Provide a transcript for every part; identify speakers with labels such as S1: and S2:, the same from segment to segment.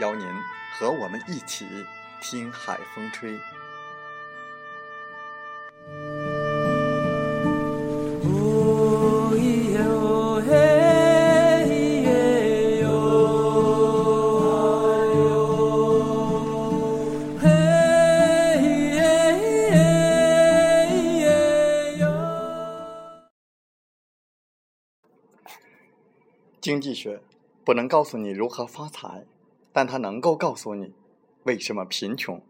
S1: 邀您和我们一起听海风吹。经济学不能告诉你如何发财。但它能够告诉你为什么贫穷。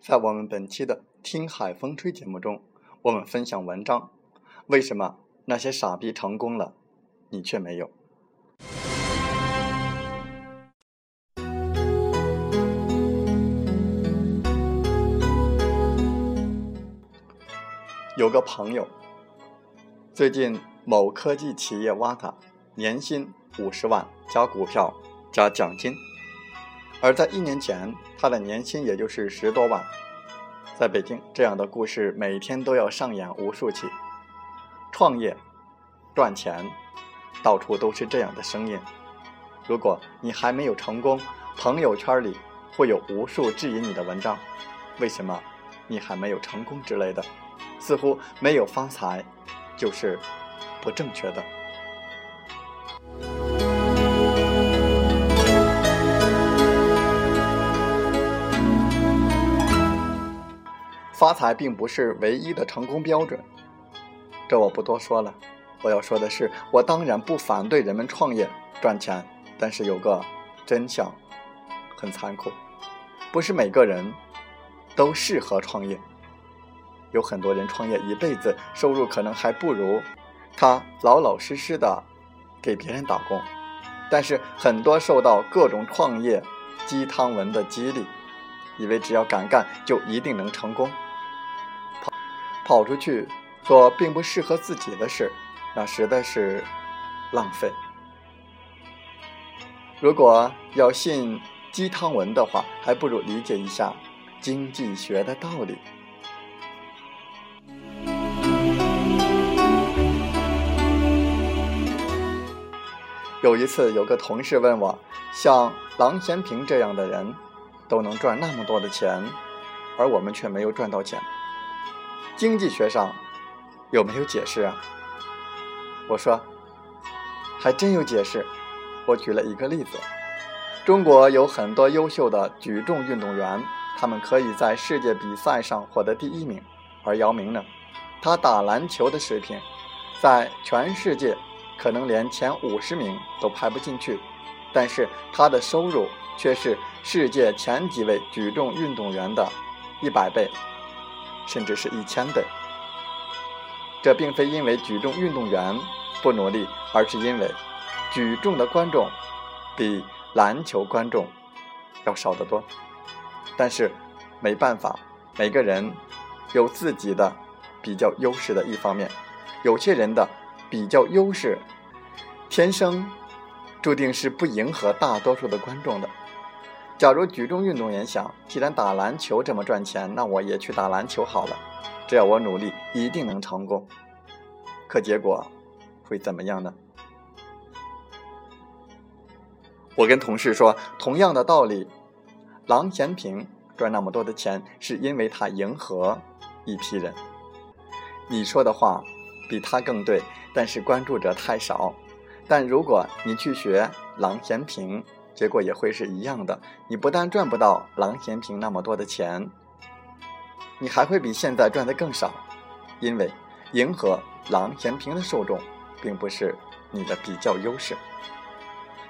S1: 在我们本期的《听海风吹》节目中，我们分享文章：为什么那些傻逼成功了，你却没有？有个朋友，最近某科技企业挖他，年薪五十万加股票。加奖金，而在一年前，他的年薪也就是十多万。在北京，这样的故事每天都要上演无数起。创业、赚钱，到处都是这样的声音。如果你还没有成功，朋友圈里会有无数质疑你的文章。为什么你还没有成功之类的？似乎没有发财就是不正确的。发财并不是唯一的成功标准，这我不多说了。我要说的是，我当然不反对人们创业赚钱，但是有个真相很残酷，不是每个人都适合创业。有很多人创业一辈子，收入可能还不如他老老实实的给别人打工，但是很多受到各种创业鸡汤文的激励，以为只要敢干就一定能成功。跑出去做并不适合自己的事，那实在是浪费。如果要信鸡汤文的话，还不如理解一下经济学的道理。有一次，有个同事问我，像郎咸平这样的人，都能赚那么多的钱，而我们却没有赚到钱。经济学上有没有解释啊？我说，还真有解释。我举了一个例子：中国有很多优秀的举重运动员，他们可以在世界比赛上获得第一名，而姚明呢，他打篮球的水平，在全世界可能连前五十名都排不进去，但是他的收入却是世界前几位举重运动员的一百倍。甚至是一千倍。这并非因为举重运动员不努力，而是因为举重的观众比篮球观众要少得多。但是没办法，每个人有自己的比较优势的一方面。有些人的比较优势，天生注定是不迎合大多数的观众的。假如举重运动员想，既然打篮球这么赚钱，那我也去打篮球好了。只要我努力，一定能成功。可结果会怎么样呢？我跟同事说，同样的道理，郎咸平赚那么多的钱，是因为他迎合一批人。你说的话比他更对，但是关注者太少。但如果你去学郎咸平，结果也会是一样的。你不但赚不到郎咸平那么多的钱，你还会比现在赚的更少，因为迎合郎咸平的受众，并不是你的比较优势。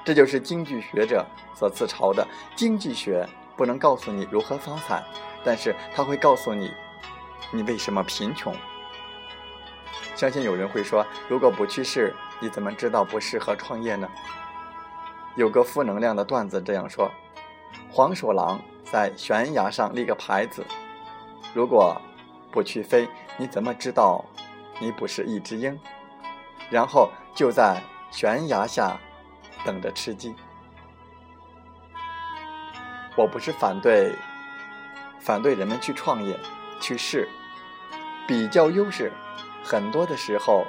S1: 这就是经济学者所自嘲的：经济学不能告诉你如何发财，但是它会告诉你，你为什么贫穷。相信有人会说，如果不去试，你怎么知道不适合创业呢？有个负能量的段子这样说：黄鼠狼在悬崖上立个牌子，如果不去飞，你怎么知道你不是一只鹰？然后就在悬崖下等着吃鸡。我不是反对反对人们去创业，去试，比较优势。很多的时候，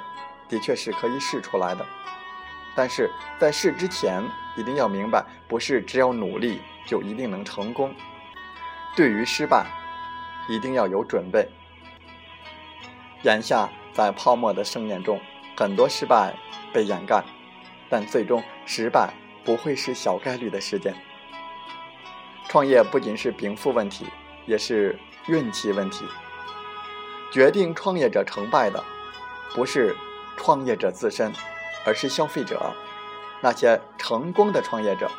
S1: 的确是可以试出来的，但是在试之前，一定要明白，不是只要努力就一定能成功。对于失败，一定要有准备。眼下在泡沫的盛宴中，很多失败被掩盖，但最终失败不会是小概率的事件。创业不仅是禀赋问题，也是运气问题。决定创业者成败的，不是创业者自身，而是消费者。那些成功的创业者，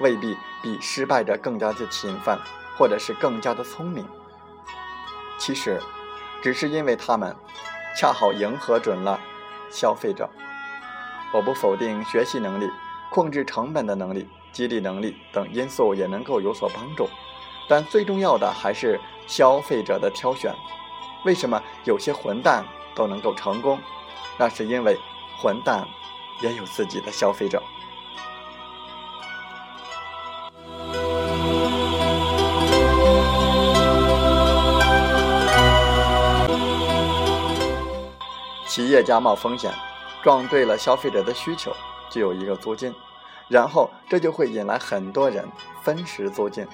S1: 未必比失败者更加的勤奋，或者是更加的聪明。其实，只是因为他们恰好迎合准了消费者。我不否定学习能力、控制成本的能力、激励能力等因素也能够有所帮助，但最重要的还是消费者的挑选。为什么有些混蛋都能够成功？那是因为混蛋也有自己的消费者。企业家冒风险，撞对了消费者的需求，就有一个租金，然后这就会引来很多人分食租金。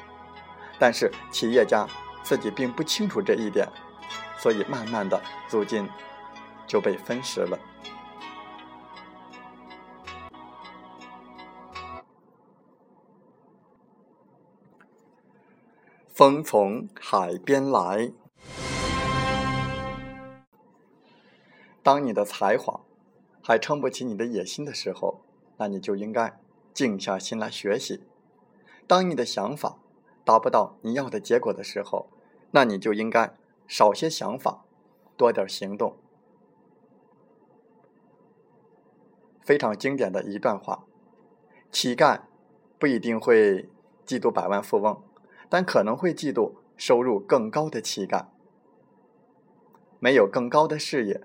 S1: 但是企业家自己并不清楚这一点。所以，慢慢的，租金就被分食了。风从海边来。当你的才华还撑不起你的野心的时候，那你就应该静下心来学习；当你的想法达不到你要的结果的时候，那你就应该。少些想法，多点行动。非常经典的一段话：乞丐不一定会嫉妒百万富翁，但可能会嫉妒收入更高的乞丐。没有更高的事业，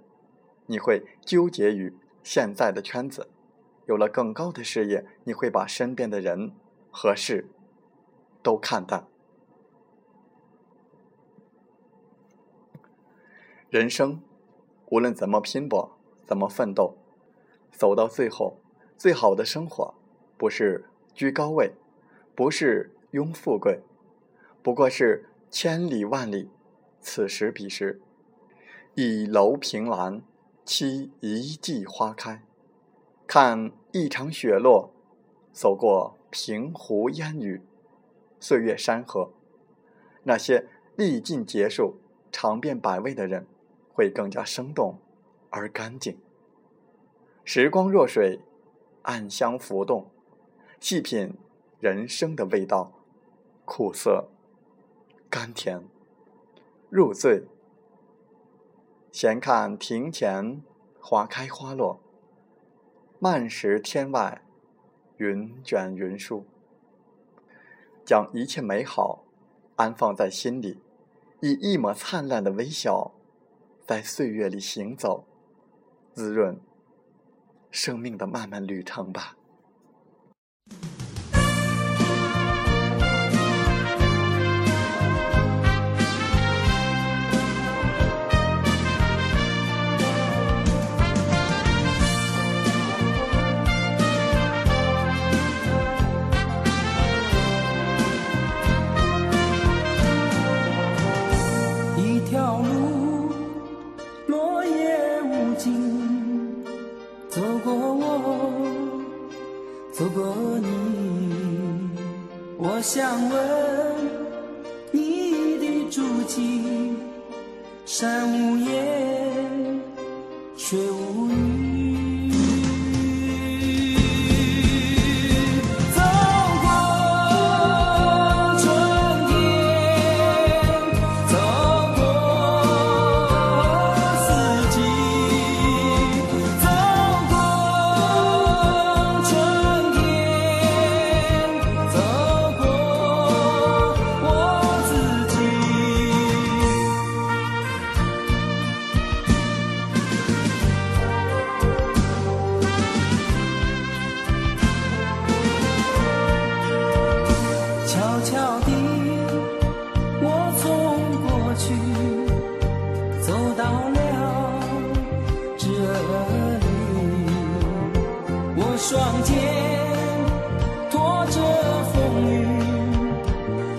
S1: 你会纠结于现在的圈子；有了更高的事业，你会把身边的人和事都看淡。人生，无论怎么拼搏，怎么奋斗，走到最后，最好的生活，不是居高位，不是拥富贵，不过是千里万里，此时彼时，倚楼凭栏，期一季花开，看一场雪落，走过平湖烟雨，岁月山河，那些历尽劫数，尝遍百味的人。会更加生动而干净。时光若水，暗香浮动，细品人生的味道，苦涩、甘甜，入醉。闲看庭前花开花落，漫识天外云卷云舒。将一切美好安放在心里，以一抹灿烂的微笑。在岁月里行走，滋润生命的漫漫旅程吧。
S2: 想问